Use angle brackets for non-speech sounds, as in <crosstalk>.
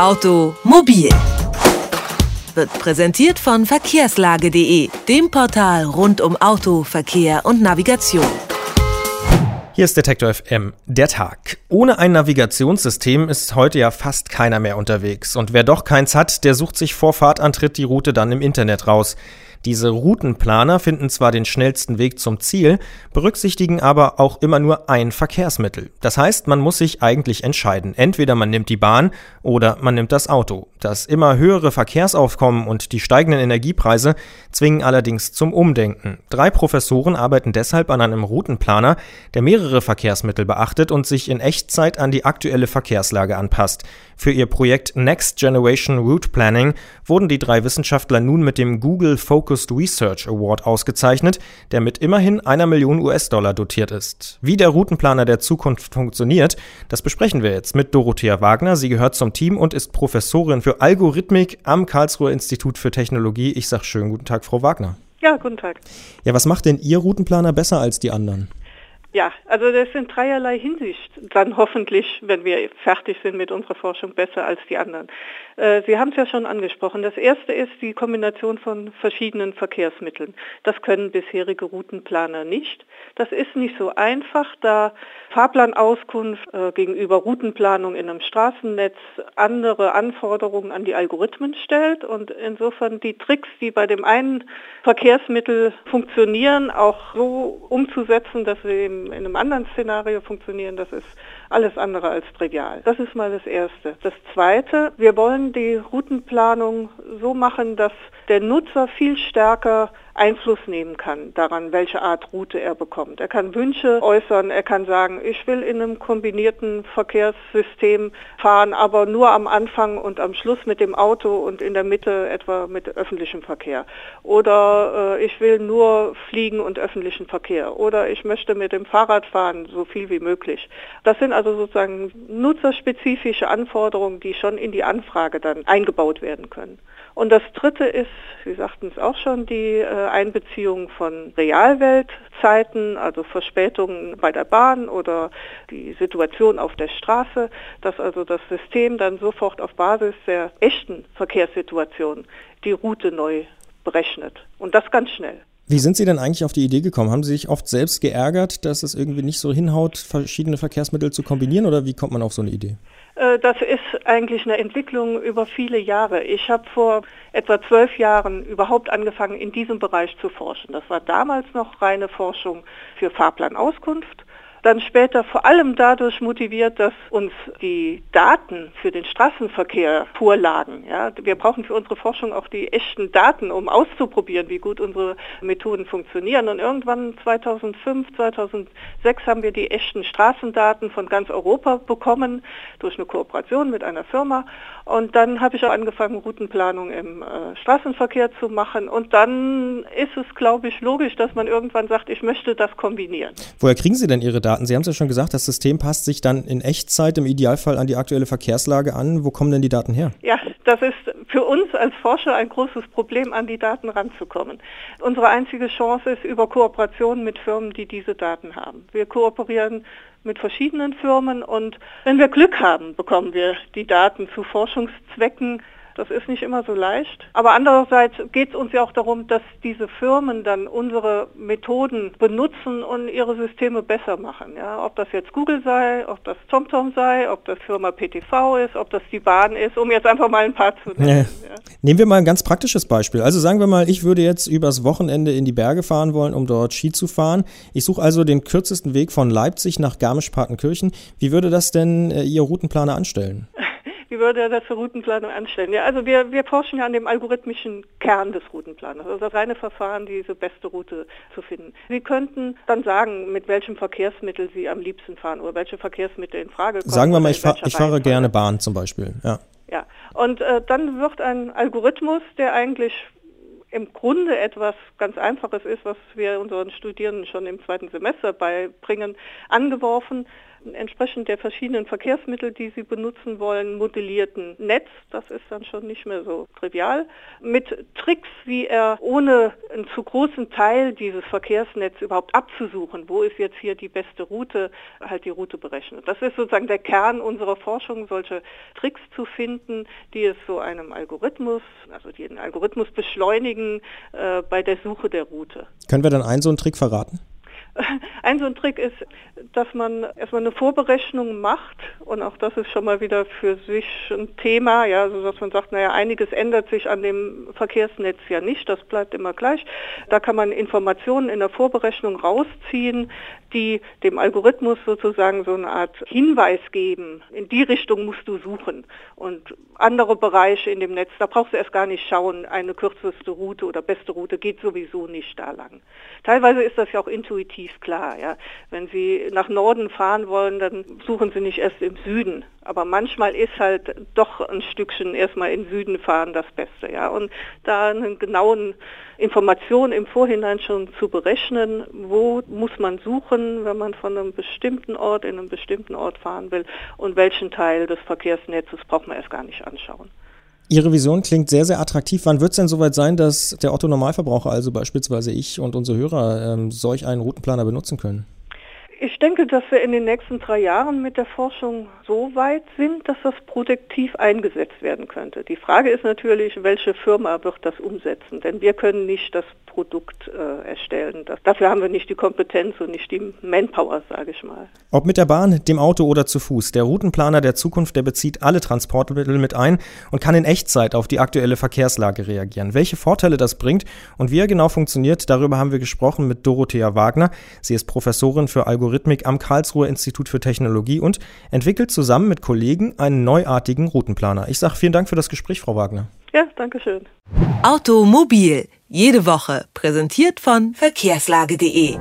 Automobil wird präsentiert von verkehrslage.de, dem Portal rund um Auto, Verkehr und Navigation. Hier ist Detektor FM, der Tag. Ohne ein Navigationssystem ist heute ja fast keiner mehr unterwegs. Und wer doch keins hat, der sucht sich vor Fahrtantritt die Route dann im Internet raus. Diese Routenplaner finden zwar den schnellsten Weg zum Ziel, berücksichtigen aber auch immer nur ein Verkehrsmittel. Das heißt, man muss sich eigentlich entscheiden. Entweder man nimmt die Bahn oder man nimmt das Auto. Das immer höhere Verkehrsaufkommen und die steigenden Energiepreise zwingen allerdings zum Umdenken. Drei Professoren arbeiten deshalb an einem Routenplaner, der mehrere Verkehrsmittel beachtet und sich in Echtzeit an die aktuelle Verkehrslage anpasst. Für ihr Projekt Next Generation Route Planning wurden die drei Wissenschaftler nun mit dem Google Focus Focused Research Award ausgezeichnet, der mit immerhin einer Million US-Dollar dotiert ist. Wie der Routenplaner der Zukunft funktioniert, das besprechen wir jetzt mit Dorothea Wagner. Sie gehört zum Team und ist Professorin für Algorithmik am Karlsruher Institut für Technologie. Ich sage schönen guten Tag, Frau Wagner. Ja, guten Tag. Ja, was macht denn Ihr Routenplaner besser als die anderen? Ja, also das in dreierlei Hinsicht dann hoffentlich, wenn wir fertig sind mit unserer Forschung, besser als die anderen. Äh, Sie haben es ja schon angesprochen. Das erste ist die Kombination von verschiedenen Verkehrsmitteln. Das können bisherige Routenplaner nicht. Das ist nicht so einfach, da Fahrplanauskunft äh, gegenüber Routenplanung in einem Straßennetz andere Anforderungen an die Algorithmen stellt und insofern die Tricks, die bei dem einen Verkehrsmittel funktionieren, auch so umzusetzen, dass in einem anderen Szenario funktionieren, das ist alles andere als trivial. Das ist mal das Erste. Das Zweite, wir wollen die Routenplanung so machen, dass der Nutzer viel stärker Einfluss nehmen kann daran, welche Art Route er bekommt. Er kann Wünsche äußern, er kann sagen, ich will in einem kombinierten Verkehrssystem fahren, aber nur am Anfang und am Schluss mit dem Auto und in der Mitte etwa mit öffentlichem Verkehr. Oder äh, ich will nur fliegen und öffentlichen Verkehr. Oder ich möchte mit dem Fahrrad fahren, so viel wie möglich. Das sind also sozusagen nutzerspezifische Anforderungen, die schon in die Anfrage dann eingebaut werden können. Und das Dritte ist, Sie sagten es auch schon, die äh, Einbeziehung von Realweltzeiten, also Verspätungen bei der Bahn oder die Situation auf der Straße, dass also das System dann sofort auf Basis der echten Verkehrssituation die Route neu berechnet. Und das ganz schnell. Wie sind Sie denn eigentlich auf die Idee gekommen? Haben Sie sich oft selbst geärgert, dass es irgendwie nicht so hinhaut, verschiedene Verkehrsmittel zu kombinieren oder wie kommt man auf so eine Idee? Äh, das ist eigentlich eine Entwicklung über viele Jahre. Ich habe vor etwa zwölf Jahren überhaupt angefangen, in diesem Bereich zu forschen. Das war damals noch reine Forschung für Fahrplanauskunft dann später vor allem dadurch motiviert, dass uns die Daten für den Straßenverkehr vorlagen. Ja, wir brauchen für unsere Forschung auch die echten Daten, um auszuprobieren, wie gut unsere Methoden funktionieren. Und irgendwann 2005, 2006 haben wir die echten Straßendaten von ganz Europa bekommen durch eine Kooperation mit einer Firma. Und dann habe ich auch angefangen, Routenplanung im äh, Straßenverkehr zu machen. Und dann ist es, glaube ich, logisch, dass man irgendwann sagt, ich möchte das kombinieren. Woher kriegen Sie denn Ihre Daten? Daten? Sie haben es ja schon gesagt, das System passt sich dann in Echtzeit im Idealfall an die aktuelle Verkehrslage an. Wo kommen denn die Daten her? Ja, das ist für uns als Forscher ein großes Problem, an die Daten ranzukommen. Unsere einzige Chance ist über Kooperation mit Firmen, die diese Daten haben. Wir kooperieren mit verschiedenen Firmen und wenn wir Glück haben, bekommen wir die Daten zu Forschungszwecken das ist nicht immer so leicht. Aber andererseits geht es uns ja auch darum, dass diese Firmen dann unsere Methoden benutzen und ihre Systeme besser machen. Ja? Ob das jetzt Google sei, ob das TomTom sei, ob das Firma PTV ist, ob das die Bahn ist, um jetzt einfach mal ein paar zu nennen. Ja. Ja. Nehmen wir mal ein ganz praktisches Beispiel. Also sagen wir mal, ich würde jetzt übers Wochenende in die Berge fahren wollen, um dort Ski zu fahren. Ich suche also den kürzesten Weg von Leipzig nach Garmisch-Partenkirchen. Wie würde das denn äh, Ihr Routenplaner anstellen? <laughs> würde er das für Routenplanung anstellen? Ja, also wir, wir forschen ja an dem algorithmischen Kern des Routenplaners, also das reine Verfahren, diese beste Route zu finden. Sie könnten dann sagen, mit welchem Verkehrsmittel Sie am liebsten fahren oder welche Verkehrsmittel in Frage kommen. Sagen wir mal, ich, fahr, ich fahre gerne Bahn zum Beispiel. Ja, ja. und äh, dann wird ein Algorithmus, der eigentlich im Grunde etwas ganz Einfaches ist, was wir unseren Studierenden schon im zweiten Semester beibringen, angeworfen. Entsprechend der verschiedenen Verkehrsmittel, die sie benutzen wollen, modellierten Netz, das ist dann schon nicht mehr so trivial, mit Tricks, wie er ohne einen zu großen Teil dieses Verkehrsnetzes überhaupt abzusuchen, wo ist jetzt hier die beste Route, halt die Route berechnet. Das ist sozusagen der Kern unserer Forschung, solche Tricks zu finden, die es so einem Algorithmus, also die den Algorithmus beschleunigen äh, bei der Suche der Route. Können wir dann einen so einen Trick verraten? <laughs> Ein so ein Trick ist, dass man erstmal eine Vorberechnung macht und auch das ist schon mal wieder für sich ein Thema, ja, so dass man sagt, naja, einiges ändert sich an dem Verkehrsnetz ja nicht, das bleibt immer gleich. Da kann man Informationen in der Vorberechnung rausziehen, die dem Algorithmus sozusagen so eine Art Hinweis geben. In die Richtung musst du suchen. Und andere Bereiche in dem Netz, da brauchst du erst gar nicht schauen, eine kürzeste Route oder beste Route geht sowieso nicht da lang. Teilweise ist das ja auch intuitiv klar. Ja. Wenn Sie nach Norden fahren wollen, dann suchen Sie nicht erst im Süden. Aber manchmal ist halt doch ein Stückchen erstmal in Süden fahren das Beste. Ja. Und da einen genauen Informationen im Vorhinein schon zu berechnen, wo muss man suchen, wenn man von einem bestimmten Ort in einen bestimmten Ort fahren will und welchen Teil des Verkehrsnetzes braucht man erst gar nicht anschauen. Ihre Vision klingt sehr, sehr attraktiv. Wann wird es denn soweit sein, dass der Otto-Normalverbraucher, also beispielsweise ich und unsere Hörer, ähm, solch einen Routenplaner benutzen können? Ich denke, dass wir in den nächsten drei Jahren mit der Forschung so weit sind, dass das produktiv eingesetzt werden könnte. Die Frage ist natürlich, welche Firma wird das umsetzen? Denn wir können nicht das Produkt äh, erstellen. Das, dafür haben wir nicht die Kompetenz und nicht die Manpower, sage ich mal. Ob mit der Bahn, dem Auto oder zu Fuß, der Routenplaner der Zukunft, der bezieht alle Transportmittel mit ein und kann in Echtzeit auf die aktuelle Verkehrslage reagieren. Welche Vorteile das bringt und wie er genau funktioniert, darüber haben wir gesprochen mit Dorothea Wagner. Sie ist Professorin für Algorithmik am Karlsruher Institut für Technologie und entwickelt zusammen mit Kollegen einen neuartigen Routenplaner. Ich sage vielen Dank für das Gespräch, Frau Wagner. Ja, danke schön. Automobil, jede Woche, präsentiert von verkehrslage.de.